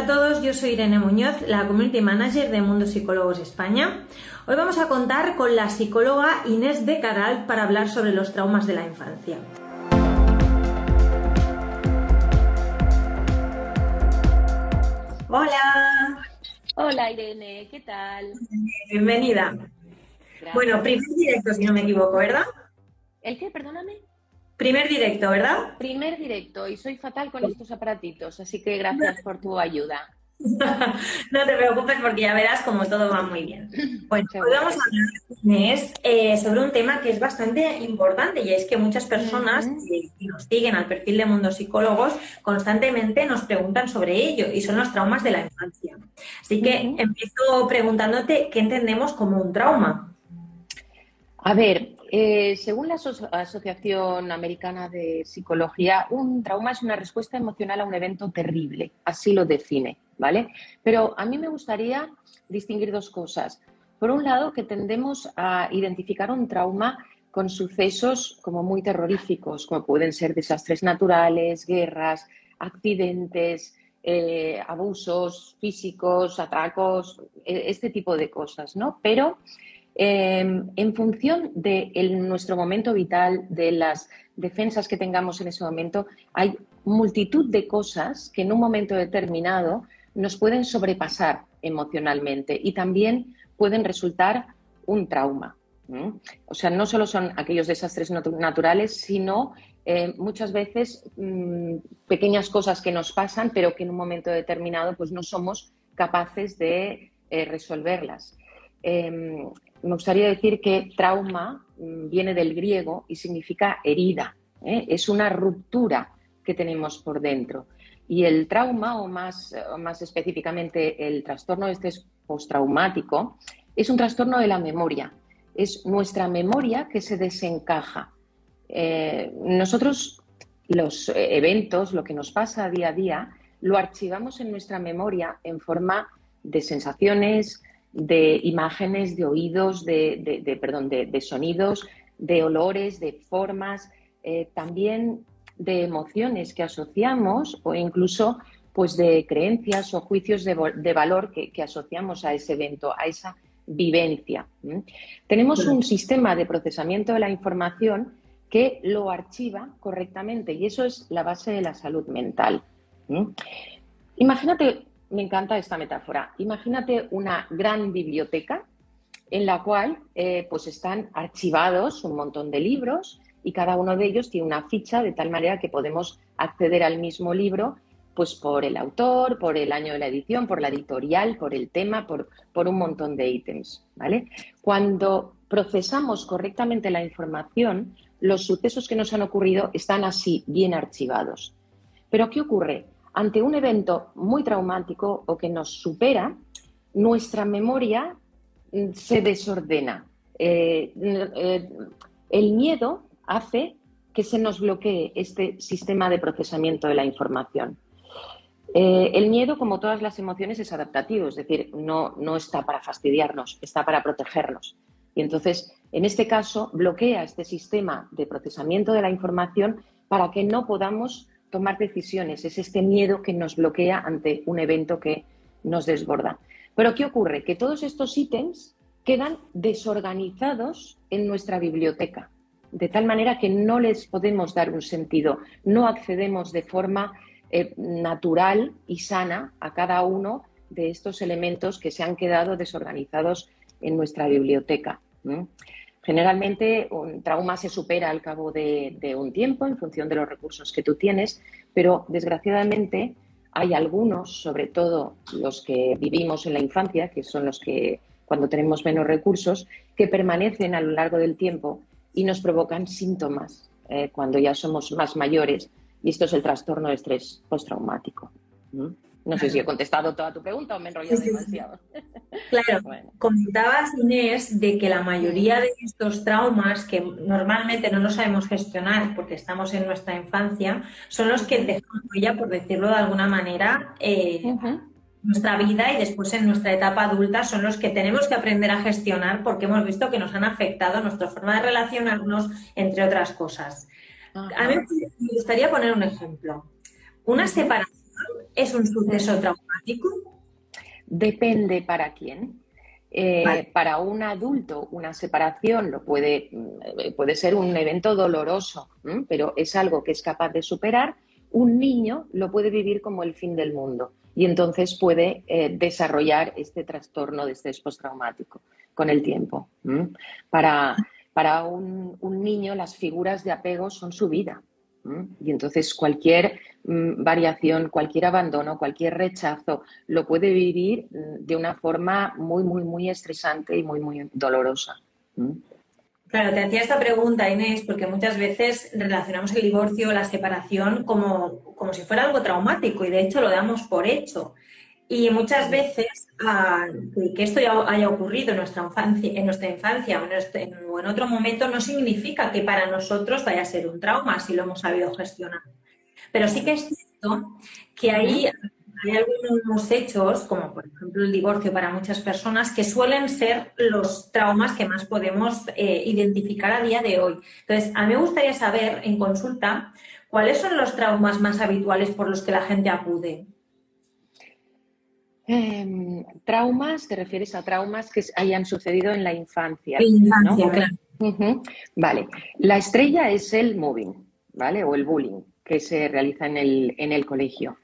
Bienvenidos a todos, yo soy Irene Muñoz, la Community Manager de Mundo Psicólogos España. Hoy vamos a contar con la psicóloga Inés de Caral para hablar sobre los traumas de la infancia. Hola. Hola Irene, ¿qué tal? Bienvenida. Bueno, primer directo, si no me equivoco, ¿verdad? ¿El qué? Perdóname. Primer directo, ¿verdad? Primer directo y soy fatal con estos aparatitos, así que gracias por tu ayuda. no te preocupes porque ya verás como todo va muy bien. Bueno, hoy vamos a hablar eh, sobre un tema que es bastante importante y es que muchas personas que nos siguen al perfil de Mundo Psicólogos constantemente nos preguntan sobre ello y son los traumas de la infancia. Así que empiezo preguntándote qué entendemos como un trauma. A ver, eh, según la Asociación Americana de Psicología, un trauma es una respuesta emocional a un evento terrible, así lo define, ¿vale? Pero a mí me gustaría distinguir dos cosas. Por un lado, que tendemos a identificar un trauma con sucesos como muy terroríficos, como pueden ser desastres naturales, guerras, accidentes, eh, abusos físicos, atracos, e-, este tipo de cosas, ¿no? Pero Em, en función de nuestro momento vital, de las defensas que tengamos en ese momento, hay multitud de cosas que en un momento determinado nos pueden sobrepasar emocionalmente y también pueden resultar un trauma. O sea, no solo son aquellos desastres naturales, sino eh, muchas veces mm, pequeñas cosas que nos pasan, pero que en un momento determinado pues, no somos capaces de eh, resolverlas. Em, me gustaría decir que trauma mm, viene del griego y significa herida. ¿eh? Es una ruptura que tenemos por dentro. Y el trauma, o más, más específicamente el trastorno de estrés postraumático, es un trastorno de la memoria. Es nuestra memoria que se desencaja. Eh, nosotros, los eventos, lo que nos pasa día a día, lo archivamos en nuestra memoria en forma de sensaciones, de imágenes, de oídos, de, perdón, de, sonidos, de olores, de formas, eh, también de emociones que asociamos o incluso pues de creencias o juicios de, valor que, asociamos a ese evento, a esa vivencia. Tenemos un sistema de procesamiento de la información que lo archiva correctamente y eso es la base de la salud mental. Imagínate me encanta esta metáfora. Imagínate una gran biblioteca en la cual eh, pues están archivados un montón de libros y cada uno de ellos tiene una ficha de tal manera que podemos acceder al mismo libro pues por el autor, por el año de la edición, por la editorial, por el tema, por, por un montón de ítems. ¿vale? Cuando procesamos correctamente la información, los sucesos que nos han ocurrido están así bien archivados. Pero ¿qué ocurre? Ante un evento muy traumático o que nos supera, nuestra memoria mm, se desordena. Eh, eh, el miedo hace que se nos bloquee este sistema de procesamiento de la información. Eh, el miedo, como todas las emociones, es adaptativo, es decir, no, no está para fastidiarnos, está para protegernos. Y entonces, en este caso, bloquea este sistema de procesamiento de la información para que no podamos tomar decisiones, es este miedo que nos bloquea ante un evento que nos desborda. Pero ¿qué ocurre? Que todos estos ítems quedan desorganizados en nuestra biblioteca, de tal manera que no les podemos dar un sentido, no accedemos de forma eh, natural y sana a cada uno de estos elementos que se han quedado desorganizados en nuestra biblioteca. Generalmente un trauma se supera al cabo de, un tiempo en función de los recursos que tú tienes, pero desgraciadamente hay algunos, sobre todo los que vivimos en la infancia, que son los que cuando tenemos menos recursos, que permanecen a lo largo del tiempo y nos provocan síntomas eh, cuando ya somos más mayores. Y esto es el trastorno de estrés postraumático. No sé si he contestado toda tu pregunta o me he enrollado demasiado. Claro, comentabas, Inés, de que la mayoría de estos traumas que normalmente no nos sabemos gestionar porque estamos en nuestra infancia, son los que dejan huella, por decirlo de alguna manera, eh, nuestra vida y después en nuestra etapa adulta son los que tenemos que aprender a gestionar porque hemos visto que nos han afectado nuestra forma de relacionarnos, entre otras cosas. A mí me gustaría poner un ejemplo. ¿Una separación es un suceso traumático? Depende para quién. Eh, para un adulto, una separación lo puede, mm, puede ser un evento doloroso, pero es algo que es capaz de superar. Un niño lo puede vivir como el fin del mundo y entonces puede eh, desarrollar este trastorno de estrés postraumático con el tiempo. Para, para un, niño las figuras de apego son su vida. Y entonces cualquier mm, variación, cualquier abandono, cualquier rechazo lo puede vivir mm, de una forma muy, muy, muy estresante y muy, muy dolorosa. Claro, te hacía esta pregunta, Inés, porque muchas veces relacionamos el divorcio la separación como, como si fuera algo traumático y de hecho lo damos por hecho. Y muchas veces ah, que esto ya haya ocurrido en nuestra infancia, en nuestra infancia o en, otro momento no significa que para nosotros vaya a ser un trauma si lo hemos sabido gestionar. Pero sí que es cierto que hay, hay algunos hechos, como por ejemplo el divorcio para muchas personas, que suelen ser los traumas que más podemos eh, identificar a día de hoy. Entonces, a mí me gustaría saber en consulta cuáles son los traumas más habituales por los que la gente acude. Em, traumas, te refieres a traumas que hayan sucedido en la infancia. infancia, claro. Vale, la estrella es el moving, ¿vale? O el bullying que se realiza en el, en el colegio.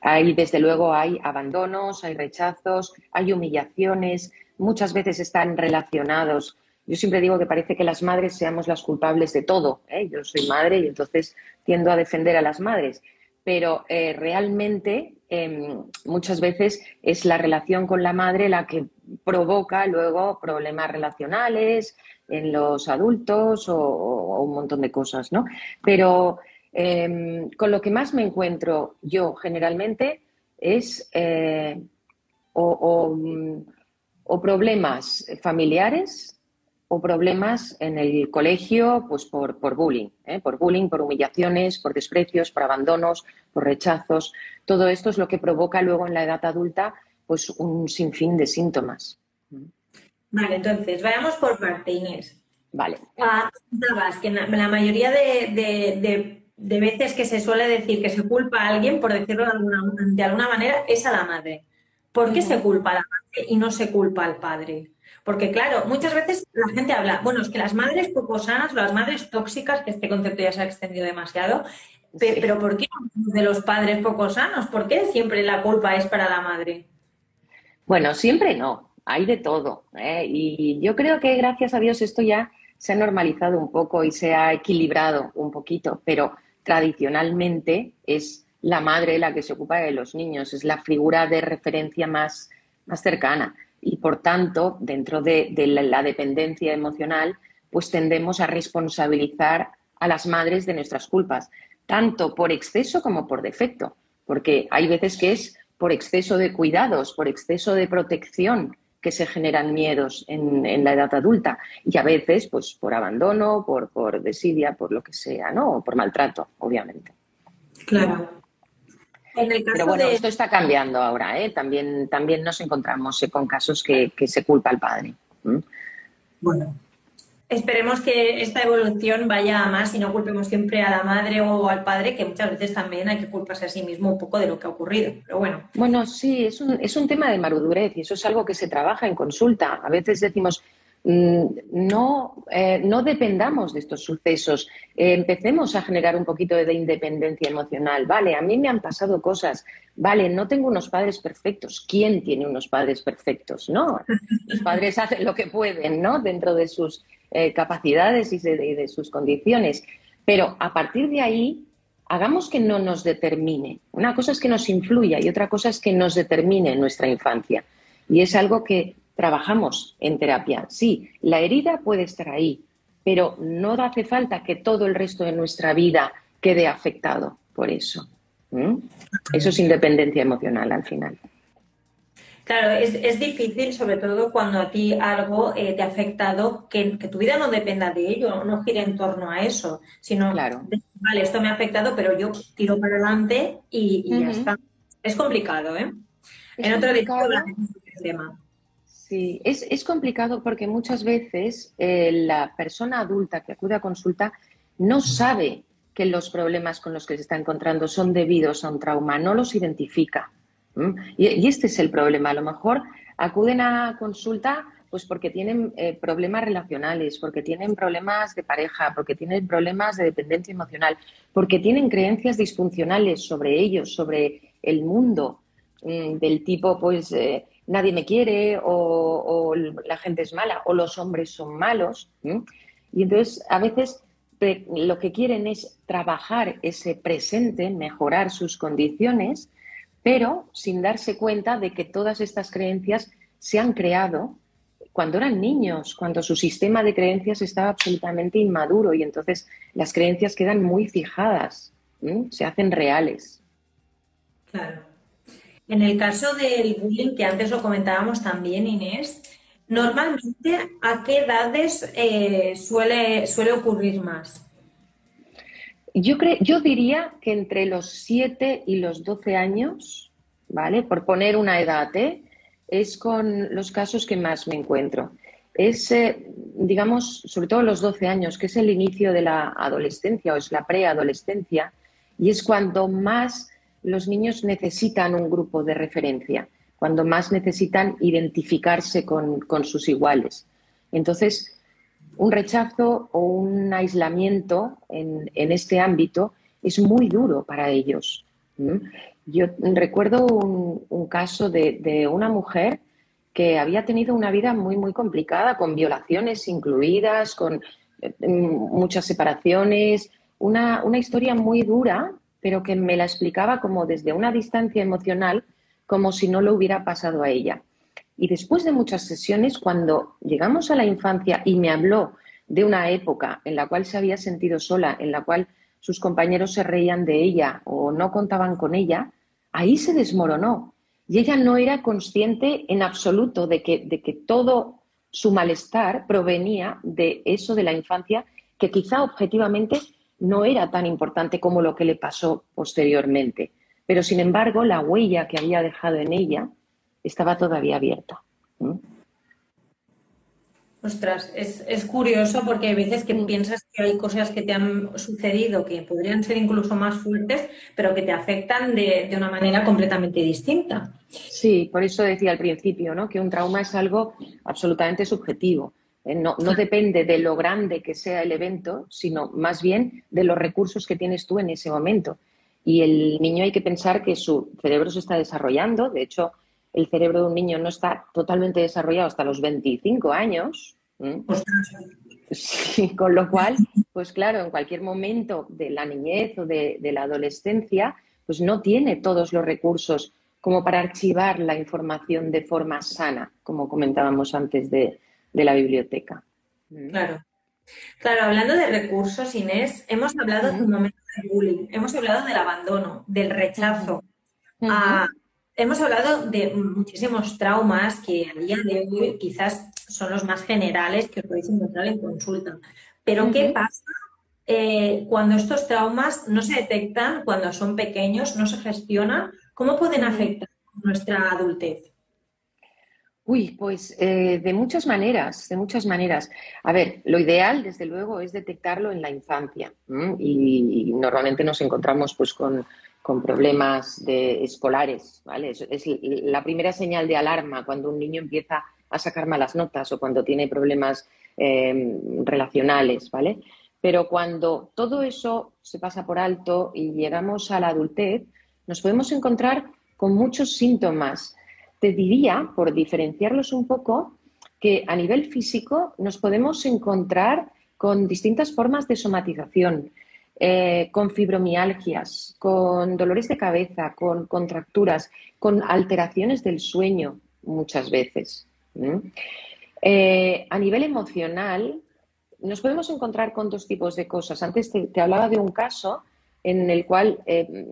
Ahí, desde luego, hay abandonos, hay rechazos, hay humillaciones, muchas veces están relacionados. Yo siempre digo que parece que las madres seamos las culpables de todo. ¿eh? Yo soy madre y entonces tiendo a defender a las madres pero eh, realmente em, muchas veces es la relación con la madre la que provoca luego problemas relacionales en los adultos o, un montón de cosas, ¿no? Pero em, con lo que más me encuentro yo generalmente es eh, o problemas familiares o problemas en el colegio pues por, por bullying, ¿eh? por bullying, por humillaciones, por desprecios, por abandonos, por rechazos. Todo esto es lo que provoca luego en la edad adulta pues un sinfín de síntomas. Vale, entonces, vayamos por parte, Inés. Vale. Ah, que la mayoría de, veces que se suele decir que se culpa a alguien, por decirlo de alguna, de alguna manera, es a la madre. ¿Por qué se culpa a la madre y no se culpa al padre? Porque, claro, muchas veces la gente habla, bueno, es que las madres poco sanas, las madres tóxicas, que este concepto ya se ha extendido demasiado, pero ¿por qué de los padres poco sanos? ¿Por qué siempre la culpa es para la madre? Bueno, siempre no, hay de todo. ¿eh? Y yo creo que gracias a Dios esto ya se ha normalizado un poco y se ha equilibrado un poquito, pero tradicionalmente es la madre la que se ocupa de los niños, es la figura de referencia más, más cercana y por tanto, dentro de, la, dependencia emocional, pues tendemos a responsabilizar a las madres de nuestras culpas, tanto por exceso como por defecto, porque hay veces que es por exceso de cuidados, por exceso de protección que se generan miedos en, la edad adulta y a veces pues por abandono, por, por desidia, por lo que sea, ¿no? O por maltrato, obviamente. Claro. Pero bueno, esto está cambiando ahora, ¿eh? También, también nos encontramos eh, con casos que, se culpa al padre. Bueno, esperemos que esta evolución vaya a más y no culpemos siempre a la madre o al padre, que muchas veces también hay que culparse a sí mismo un poco de lo que ha ocurrido. Pero bueno. Bueno, sí, es un, es un tema de marudurez y eso es algo que se trabaja en consulta. A veces decimos, no, eh, no dependamos de estos sucesos, eh, empecemos a generar un poquito de independencia emocional. Vale, a mí me han pasado cosas, vale, no tengo unos padres perfectos. ¿Quién tiene unos padres perfectos? No, los padres hacen lo que pueden, ¿no? Dentro de sus eh, capacidades y de, sus condiciones. Pero a partir de ahí, hagamos que no nos determine. Una cosa es que nos influya y otra cosa es que nos determine en nuestra infancia. Y es algo que trabajamos en terapia. Sí, la herida puede estar ahí, pero no hace falta que todo el resto de nuestra vida quede afectado por eso. Eso es independencia emocional al final. Claro, es, difícil, sobre todo cuando a ti algo eh, te ha afectado, que, tu vida no dependa de ello, no gire en torno a eso, sino, claro. vale, esto me ha afectado, pero yo tiro para adelante y, ya está. Es complicado, ¿eh? en otro tema. Sí, es, complicado porque muchas veces eh, la persona adulta que acude a consulta no sabe que los problemas con los que se está encontrando son debidos a un trauma, no los identifica. Y, este es el problema. A lo mejor acuden a consulta pues porque tienen eh, problemas relacionales, porque tienen problemas de pareja, porque tienen problemas de dependencia emocional, porque tienen creencias disfuncionales sobre ellos, sobre el mundo, mm, del tipo, pues eh, nadie me quiere o, la gente es mala o los hombres son malos. Y entonces a veces lo que quieren es trabajar ese presente, mejorar sus condiciones pero sin darse cuenta de que todas estas creencias se han creado cuando eran niños, cuando su sistema de creencias estaba absolutamente inmaduro y entonces las creencias quedan muy fijadas, se hacen reales. Claro. En el caso del bullying, que antes lo comentábamos también, Inés, normalmente a qué edades eh, suele, suele ocurrir más? Yo, yo diría que entre los 7 y los 12 años, ¿vale? Por poner una edad, ¿eh? es con los casos que más me encuentro. Es, eh, digamos, sobre todo los 12 años, que es el inicio de la adolescencia o es la preadolescencia, y es cuando más los niños necesitan un grupo de referencia, cuando más necesitan identificarse con, con sus iguales. Entonces, un rechazo o un aislamiento en, este ámbito es muy duro para ellos. Yo recuerdo un, caso de, una mujer que había tenido una vida muy, muy complicada, con violaciones incluidas, con eh, muchas separaciones, una, una historia muy dura, pero que me la explicaba como desde una distancia emocional, como si no lo hubiera pasado a ella. Y después de muchas sesiones, cuando llegamos a la infancia y me habló de una época en la cual se había sentido sola, en la cual sus compañeros se reían de ella o no contaban con ella, ahí se desmoronó. Y ella no era consciente en absoluto de que, de que todo su malestar provenía de eso de la infancia, que quizá objetivamente no era tan importante como lo que le pasó posteriormente. Pero, sin embargo, la huella que había dejado en ella estaba todavía abierta. Ostras, es, curioso porque hay veces que piensas que hay cosas que te han sucedido que podrían ser incluso más fuertes, pero que te afectan de, una manera completamente distinta. Sí, por eso decía al principio, ¿no? Que un trauma es algo absolutamente subjetivo. Eh, no, no depende de lo grande que sea el evento, sino más bien de los recursos que tienes tú en ese momento. Y el niño hay que pensar que su cerebro se está desarrollando. De hecho, el cerebro de un niño no está totalmente desarrollado hasta los 25 años. con lo cual, pues claro, en cualquier momento de la niñez o de, la adolescencia, pues no tiene todos los recursos como para archivar la información de forma sana, como comentábamos antes de, la biblioteca. Claro. Claro, hablando de recursos, Inés, hemos hablado de un momento de bullying, hemos hablado del abandono, del rechazo, Hemos hablado de muchísimos traumas que a día de hoy quizás son los más generales que os podéis encontrar en consulta. Pero ¿qué pasa eh, cuando estos traumas no se detectan, cuando son pequeños, no se gestionan? ¿Cómo pueden afectar nuestra adultez? Uy, pues eh, de muchas maneras, de muchas maneras. A ver, lo ideal, desde luego, es detectarlo en la infancia. Y, normalmente nos encontramos pues con con problemas de, escolares, ¿vale? Es, la primera señal de alarma cuando un niño empieza a sacar malas notas o cuando tiene problemas em, relacionales, ¿vale? Pero cuando todo eso se pasa por alto y llegamos a la adultez, nos podemos encontrar con muchos síntomas. Te diría, por diferenciarlos un poco, que a nivel físico nos podemos encontrar con distintas formas de somatización. Eh, con fibromialgias, con dolores de cabeza, con contracturas, con alteraciones del sueño muchas veces. Eh, a nivel emocional, nos podemos encontrar con dos tipos de cosas. Antes te, hablaba de un caso en el cual eh,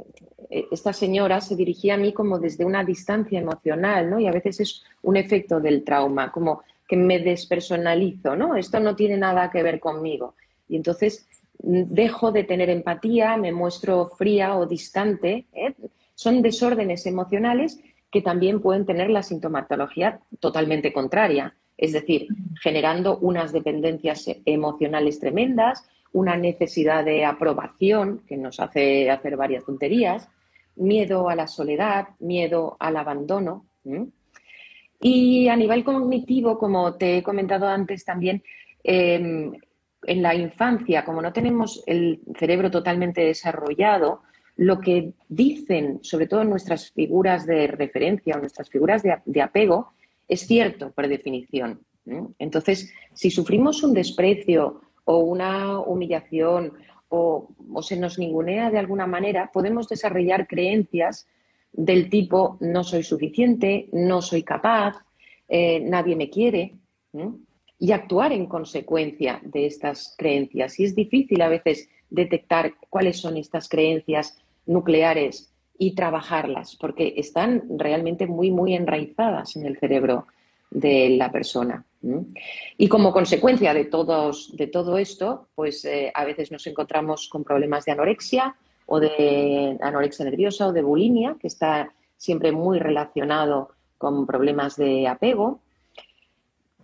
esta señora se dirigía a mí como desde una distancia emocional, ¿no? Y a veces es un efecto del trauma, como que me despersonalizo, ¿no? Esto no tiene nada que ver conmigo. Y entonces mm, dejo de tener empatía, me muestro fría o distante. ¿eh? Son desórdenes emocionales que también pueden tener la sintomatología totalmente contraria, es decir, generando unas dependencias emocionales tremendas, una necesidad de aprobación que nos hace hacer varias tonterías, miedo a la soledad, miedo al abandono. Y a nivel cognitivo, como te he comentado antes también, em, en la infancia, como no tenemos el cerebro totalmente desarrollado, lo que dicen, sobre todo nuestras figuras de referencia o nuestras figuras de, apego, es cierto por definición. Entonces, si sufrimos un desprecio o una humillación o, se nos ningunea de alguna manera, podemos desarrollar creencias del tipo no soy suficiente, no soy capaz, eh, nadie me quiere, y actuar en consecuencia de estas creencias. Y es difícil a veces detectar cuáles son estas creencias nucleares y trabajarlas, porque están realmente muy, muy enraizadas en el cerebro de la persona. Y como consecuencia de, todos, de todo esto, pues eh, a veces nos encontramos con problemas de anorexia o de anorexia nerviosa o de bulimia, que está siempre muy relacionado con problemas de apego.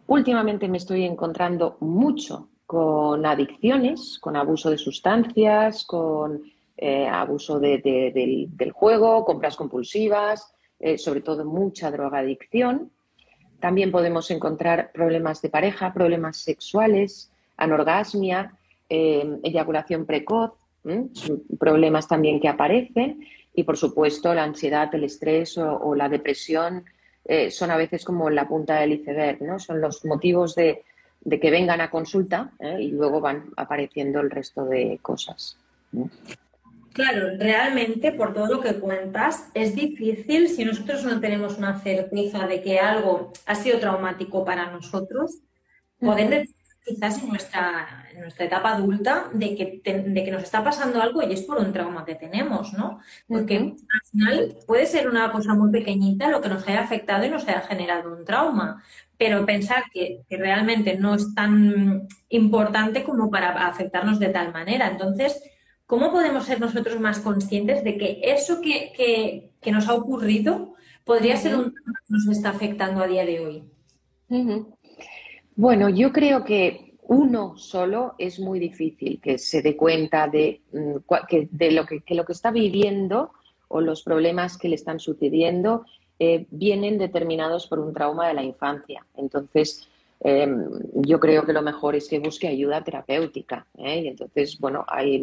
Últimamente me estoy encontrando mucho con adicciones, con abuso de sustancias, con eh, abuso del, juego, compras compulsivas, eh, sobre todo mucha drogadicción. También podemos encontrar problemas de pareja, problemas sexuales, anorgasmia, eh, eyaculación precoz, problemas también que aparecen y, por supuesto, la ansiedad, el estrés o, la depresión son a veces como la punta del iceberg, ¿no? Son los motivos de, que vengan a consulta y luego van apareciendo el resto de cosas. Claro, realmente por todo lo que cuentas, es difícil si nosotros no tenemos una certeza de que algo ha sido traumático para nosotros, poder decir quizás en nuestra, en nuestra etapa adulta de que, de que nos está pasando algo y es por un trauma que tenemos, ¿no? Porque al final puede ser una cosa muy pequeñita lo que nos haya afectado y nos haya generado un trauma, pero pensar que, que realmente no es tan importante como para afectarnos de tal manera. Entonces, ¿cómo podemos ser nosotros más conscientes de que eso que, nos ha ocurrido podría ser un tema que nos está afectando a día de hoy? Bueno, yo creo que uno solo es muy difícil que se dé cuenta de, mm, de lo, que, lo que está viviendo o los problemas que le están sucediendo eh, vienen determinados por un trauma de la infancia. Entonces, em, yo creo que lo mejor es que busque ayuda terapéutica. ¿eh? Y entonces, bueno, hay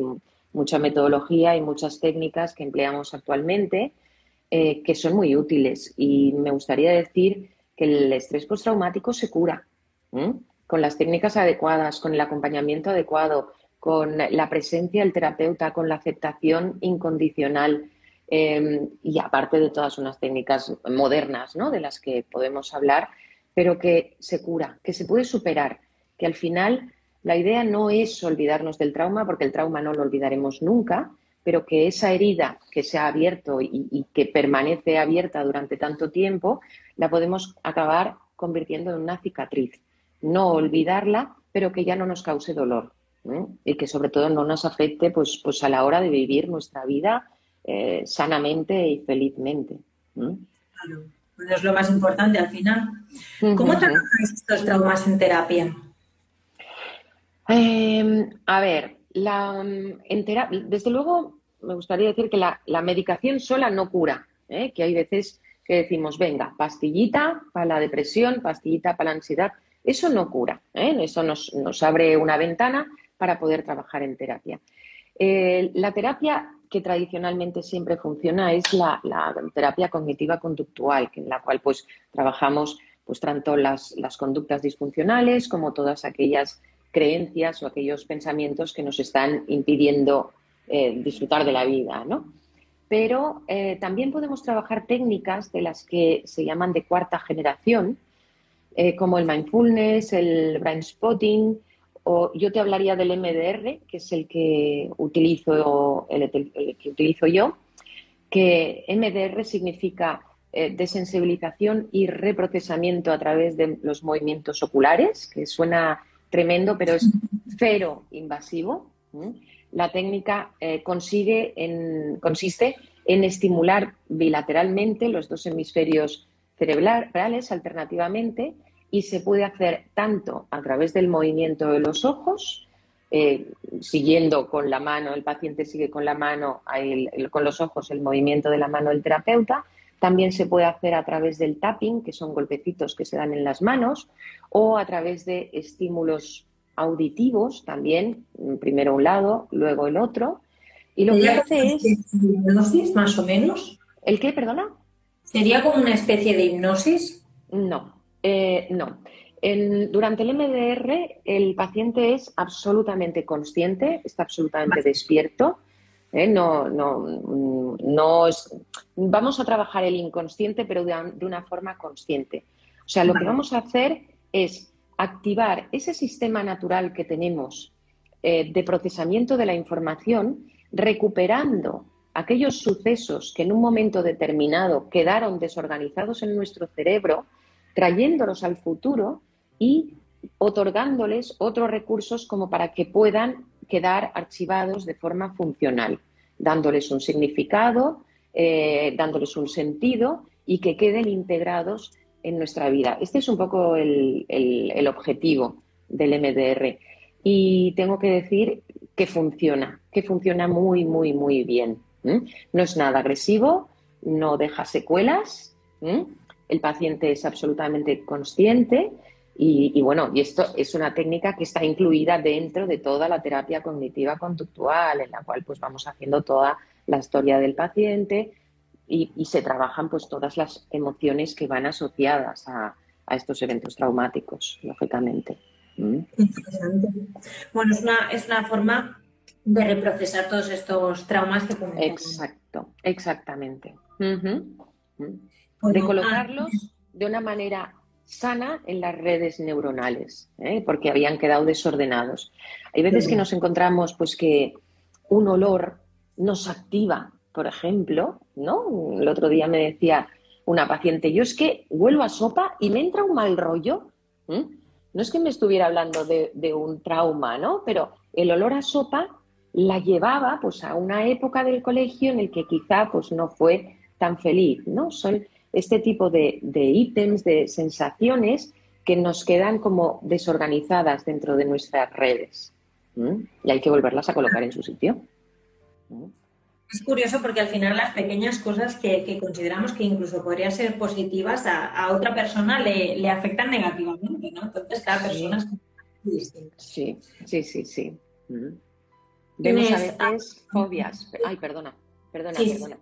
mucha metodología y muchas técnicas que empleamos actualmente eh, que son muy útiles. Y me gustaría decir que el estrés postraumático se cura con las técnicas adecuadas, con el acompañamiento adecuado, con la presencia del terapeuta, con la aceptación incondicional. Em, y aparte de todas unas técnicas modernas ¿no? de las que podemos hablar, pero que se cura, que se puede superar, que al final la idea no es olvidarnos del trauma, porque el trauma no lo olvidaremos nunca, pero que esa herida que se ha abierto y, que permanece abierta durante tanto tiempo, la podemos acabar convirtiendo en una cicatriz. No olvidarla, pero que ya no nos cause dolor y que sobre todo no nos afecte pues, pues a la hora de vivir nuestra vida eh, sanamente y felizmente. Claro, pues es lo más importante al final. ¿Cómo trabajáis estos traumas en terapia? Em, a ver, la, desde luego me gustaría decir que la, medicación sola no cura, ¿eh? que hay veces que decimos, venga, pastillita para la depresión, pastillita para la ansiedad, eso no cura, ¿eh? eso nos, abre una ventana para poder trabajar en terapia. La terapia que tradicionalmente siempre funciona es la, terapia cognitiva conductual, en la cual pues trabajamos pues tanto las conductas disfuncionales como todas aquellas creencias o aquellos pensamientos que nos están impidiendo eh, disfrutar de la vida, ¿no? Pero eh, también podemos trabajar técnicas de las que se llaman de cuarta generación, eh, como el mindfulness, el brain spotting o yo te hablaría del MDR, que es el que utilizo, el, que utilizo yo, que MDR significa desensibilización y reprocesamiento a través de los movimientos oculares, que suena tremendo, pero es cero invasivo. La técnica eh, consigue en, consiste en estimular bilateralmente los dos hemisferios cerebrales alternativamente y se puede hacer tanto a través del movimiento de los ojos, eh, siguiendo con la mano, el paciente sigue con la mano, con los ojos el movimiento de la mano del terapeuta, también se puede hacer a través del tapping, que son golpecitos que se dan en las manos, o a través de estímulos auditivos también, primero un lado, luego el otro. Y lo que hace es... ¿Hipnosis, más o menos? ¿El qué, perdona? ¿Sería como una especie de hipnosis? No, eh, no. durante el MDR el paciente es absolutamente consciente, está absolutamente despierto. ¿Eh? No, no, no es, vamos a trabajar el inconsciente, pero de, una forma consciente. O sea, lo que vamos a hacer es activar ese sistema natural que tenemos eh, de procesamiento de la información, recuperando aquellos sucesos que en un momento determinado quedaron desorganizados en nuestro cerebro trayéndolos al futuro y otorgándoles otros recursos como para que puedan quedar archivados de forma funcional, dándoles un significado, eh, dándoles un sentido y que queden integrados en nuestra vida. Este es un poco el, objetivo del MDR. Y tengo que decir que funciona, que funciona muy, muy, muy bien. No es nada agresivo, no deja secuelas, el paciente es absolutamente consciente y, bueno, y esto es una técnica que está incluida dentro de toda la terapia cognitiva conductual, en la cual pues vamos haciendo toda la historia del paciente y, se trabajan pues todas las emociones que van asociadas a, estos eventos traumáticos, lógicamente. ¿Mm? Interesante. Bueno, es una, es una forma de reprocesar todos estos traumas que Exacto, exactamente de colocarlos de una manera sana en las redes neuronales, ¿eh? porque habían quedado desordenados. Hay veces que nos encontramos pues que un olor nos activa, por ejemplo, ¿no? El otro día me decía una paciente, yo es que huelo a sopa y me entra un mal rollo. No es que me estuviera hablando de, de, un trauma, ¿no? Pero el olor a sopa la llevaba pues a una época del colegio en el que quizá pues no fue tan feliz, ¿no? Son este tipo de, ítems, de sensaciones que nos quedan como desorganizadas dentro de nuestras redes. Y hay que volverlas a colocar en su sitio. Es curioso porque al final las pequeñas cosas que, consideramos que incluso podrían ser positivas a, otra persona le, afectan negativamente, ¿no? Entonces cada persona es distinta. Sí, sí, sí, sí. Vemos a veces fobias. Ay, perdona, perdona, perdona.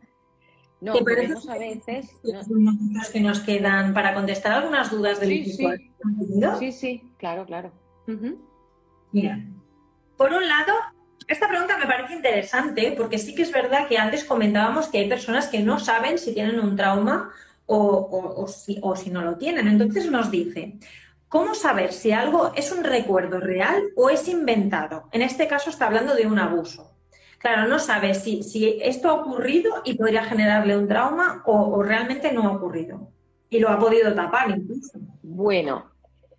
No, tenemos a veces que nos quedan para contestar algunas dudas del sí, Sí. sí, sí, claro, claro. Mira, por un lado, esta pregunta me parece interesante porque sí que es verdad que antes comentábamos que hay personas que no saben si tienen un trauma o, si, o si no lo tienen. Entonces nos dice, ¿cómo saber si algo es un recuerdo real o es inventado? En este caso está hablando de un abuso claro, no sabe si, si esto ha ocurrido y podría generarle un trauma o, realmente no ha ocurrido. Y lo ha podido tapar incluso. Bueno,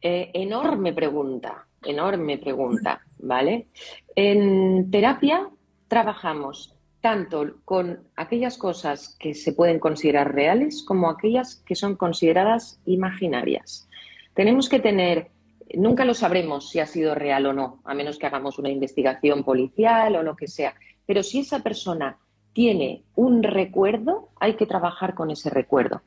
eh, enorme pregunta, enorme pregunta, ¿vale? En terapia trabajamos tanto con aquellas cosas que se pueden considerar reales como aquellas que son consideradas imaginarias. Tenemos que tener, nunca lo sabremos si ha sido real o no, a menos que hagamos una investigación policial o lo que sea. Pero si esa persona tiene un recuerdo, hay que trabajar con ese recuerdo.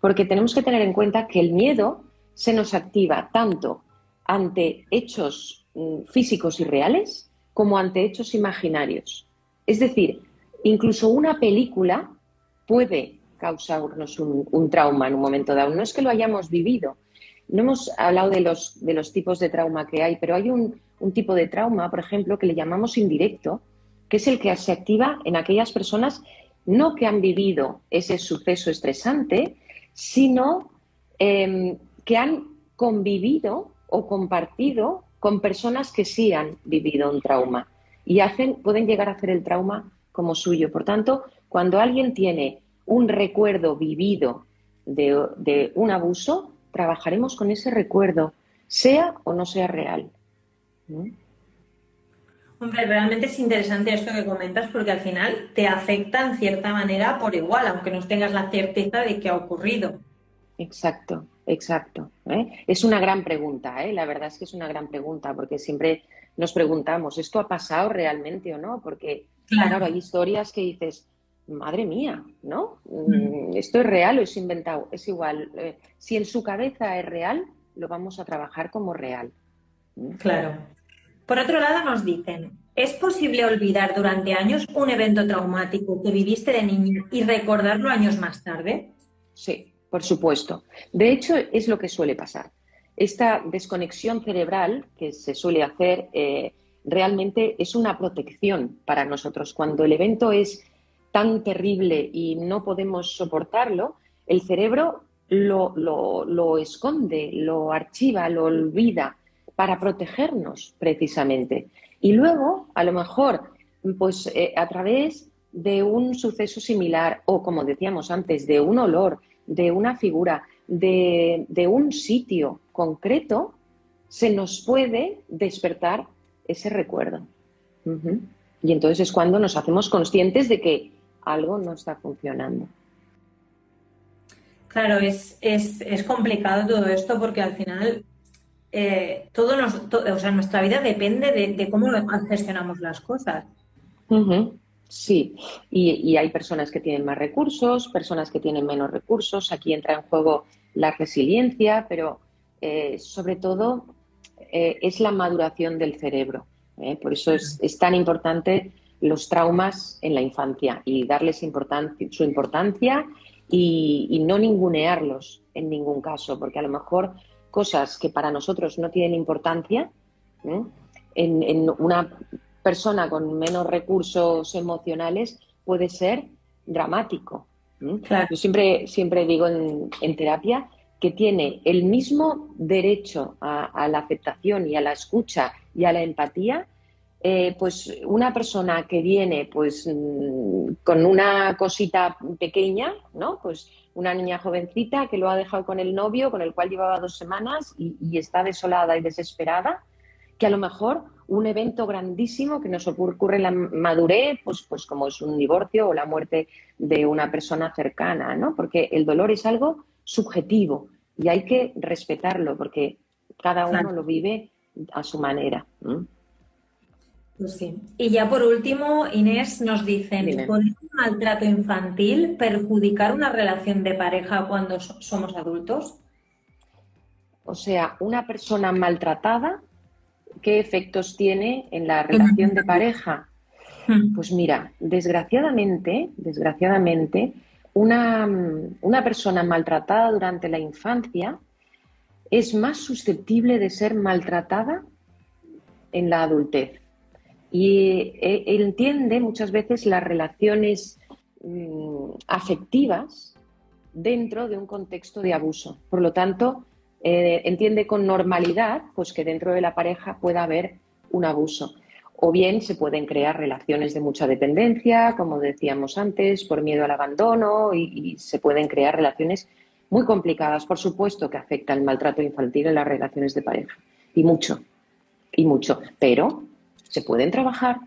Porque tenemos que tener en cuenta que el miedo se nos activa tanto ante hechos mm, físicos y reales como ante hechos imaginarios. Es decir, incluso una película puede causarnos un, trauma en un momento dado. No es que lo hayamos vivido. No hemos hablado de los, tipos de trauma que hay, pero hay un tipo de trauma, por ejemplo, que le llamamos indirecto, que es el que se activa en aquellas personas no que han vivido ese suceso estresante, sino em, que han convivido o compartido con personas que sí han vivido un trauma y hacen, pueden llegar a hacer el trauma como suyo. Por tanto, cuando alguien tiene un recuerdo vivido de, un abuso, trabajaremos con ese recuerdo, sea o no sea real. Hombre, realmente es interesante esto que comentas porque al final te afecta en cierta manera por igual, aunque no tengas la certeza de que ha ocurrido. Exacto, exacto. ¿eh? Es una gran pregunta, ¿eh? la verdad es que es una gran pregunta porque siempre nos preguntamos, ¿esto ha pasado realmente o no? Porque, claro, hay historias que dices, madre mía, ¿no? Mm. Mm, ¿Esto es real o es inventado? Es igual. Eh, si en su cabeza es real, lo vamos a trabajar como real. ¿Mm? Claro. Por otro lado, nos dicen, ¿es posible olvidar durante años un evento traumático que viviste de niña y recordarlo años más tarde? Sí, por supuesto. De hecho, es lo que suele pasar. Esta desconexión cerebral que se suele hacer eh, realmente es una protección para nosotros. Cuando el evento es tan terrible y no podemos soportarlo, el cerebro lo, lo esconde, lo archiva, lo olvida para protegernos precisamente. Y luego, a lo mejor, pues eh, a través de un suceso similar o, como decíamos antes, de un olor, de una figura, de, un sitio concreto, se nos puede despertar ese recuerdo. Y entonces es cuando nos hacemos conscientes de que algo no está funcionando. Claro, es, es complicado todo esto porque al final eh, todo nos, o sea, nuestra vida depende de, cómo gestionamos las cosas. Sí, y, hay personas que tienen más recursos, personas que tienen menos recursos. Aquí entra en juego la resiliencia, pero eh, sobre todo eh, es la maduración del cerebro. Por eso es, tan importante los traumas en la infancia y darles su importancia y, y no ningunearlos en ningún caso, porque a lo mejor cosas que para nosotros no tienen importancia, en, una persona con menos recursos emocionales puede ser dramático. Yo siempre, siempre digo en, terapia que tiene el mismo derecho a, la aceptación y a la escucha y a la empatía eh, pues una persona que viene pues mm, con una cosita pequeña, ¿no? Pues una niña jovencita que lo ha dejado con el novio, con el cual llevaba dos semanas y, está desolada y desesperada, que a lo mejor un evento grandísimo que nos ocurre en la madurez, pues, pues como es un divorcio o la muerte de una persona cercana, ¿no? Porque el dolor es algo subjetivo y hay que respetarlo porque cada uno lo vive a su manera. Pues sí. Y ya por último, Inés, nos dicen, ¿puede un maltrato infantil perjudicar una relación de pareja cuando somos adultos? O sea, una persona maltratada, ¿qué efectos tiene en la relación de pareja? Hmm. Pues mira, desgraciadamente, desgraciadamente, una, una persona maltratada durante la infancia es más susceptible de ser maltratada en la adultez y eh, entiende muchas veces las relaciones mm, afectivas dentro de un contexto de abuso. Por lo tanto, eh, entiende con normalidad pues, que dentro de la pareja pueda haber un abuso. O bien se pueden crear relaciones de mucha dependencia, como decíamos antes, por miedo al abandono, y, y se pueden crear relaciones muy complicadas. Por supuesto que afecta el maltrato infantil en las relaciones de pareja. Y mucho, y mucho. Pero se pueden trabajar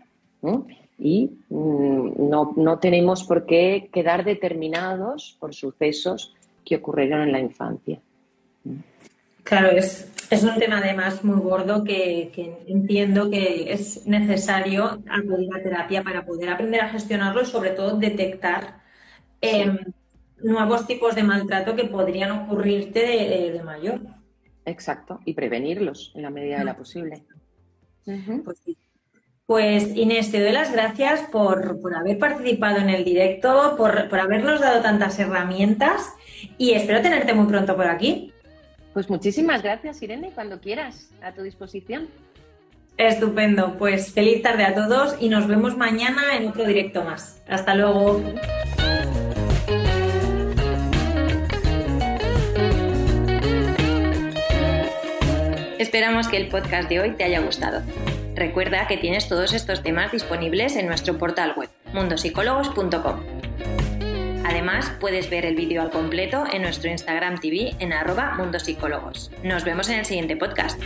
y mm, no, tenemos por qué quedar determinados por sucesos que ocurrieron en la infancia. Claro, es, un tema además muy gordo que, entiendo que es necesario acudir a terapia para poder aprender a gestionarlo y sobre todo detectar em, nuevos tipos de maltrato que podrían ocurrirte de, mayor. Exacto, y prevenirlos en la medida de la posible. Pues pues Inés, te doy las gracias por, haber participado en el directo, por, por, habernos dado tantas herramientas y espero tenerte muy pronto por aquí. Pues muchísimas gracias, Irene, cuando quieras, a tu disposición. Estupendo, pues feliz tarde a todos y nos vemos mañana en otro directo más. Hasta luego. Esperamos que el podcast de hoy te haya gustado. Recuerda que tienes todos estos temas disponibles en nuestro portal web, mundosicólogos.com. Además, puedes ver el vídeo al completo en nuestro Instagram TV en arroba mundosicólogos. Nos vemos en el siguiente podcast.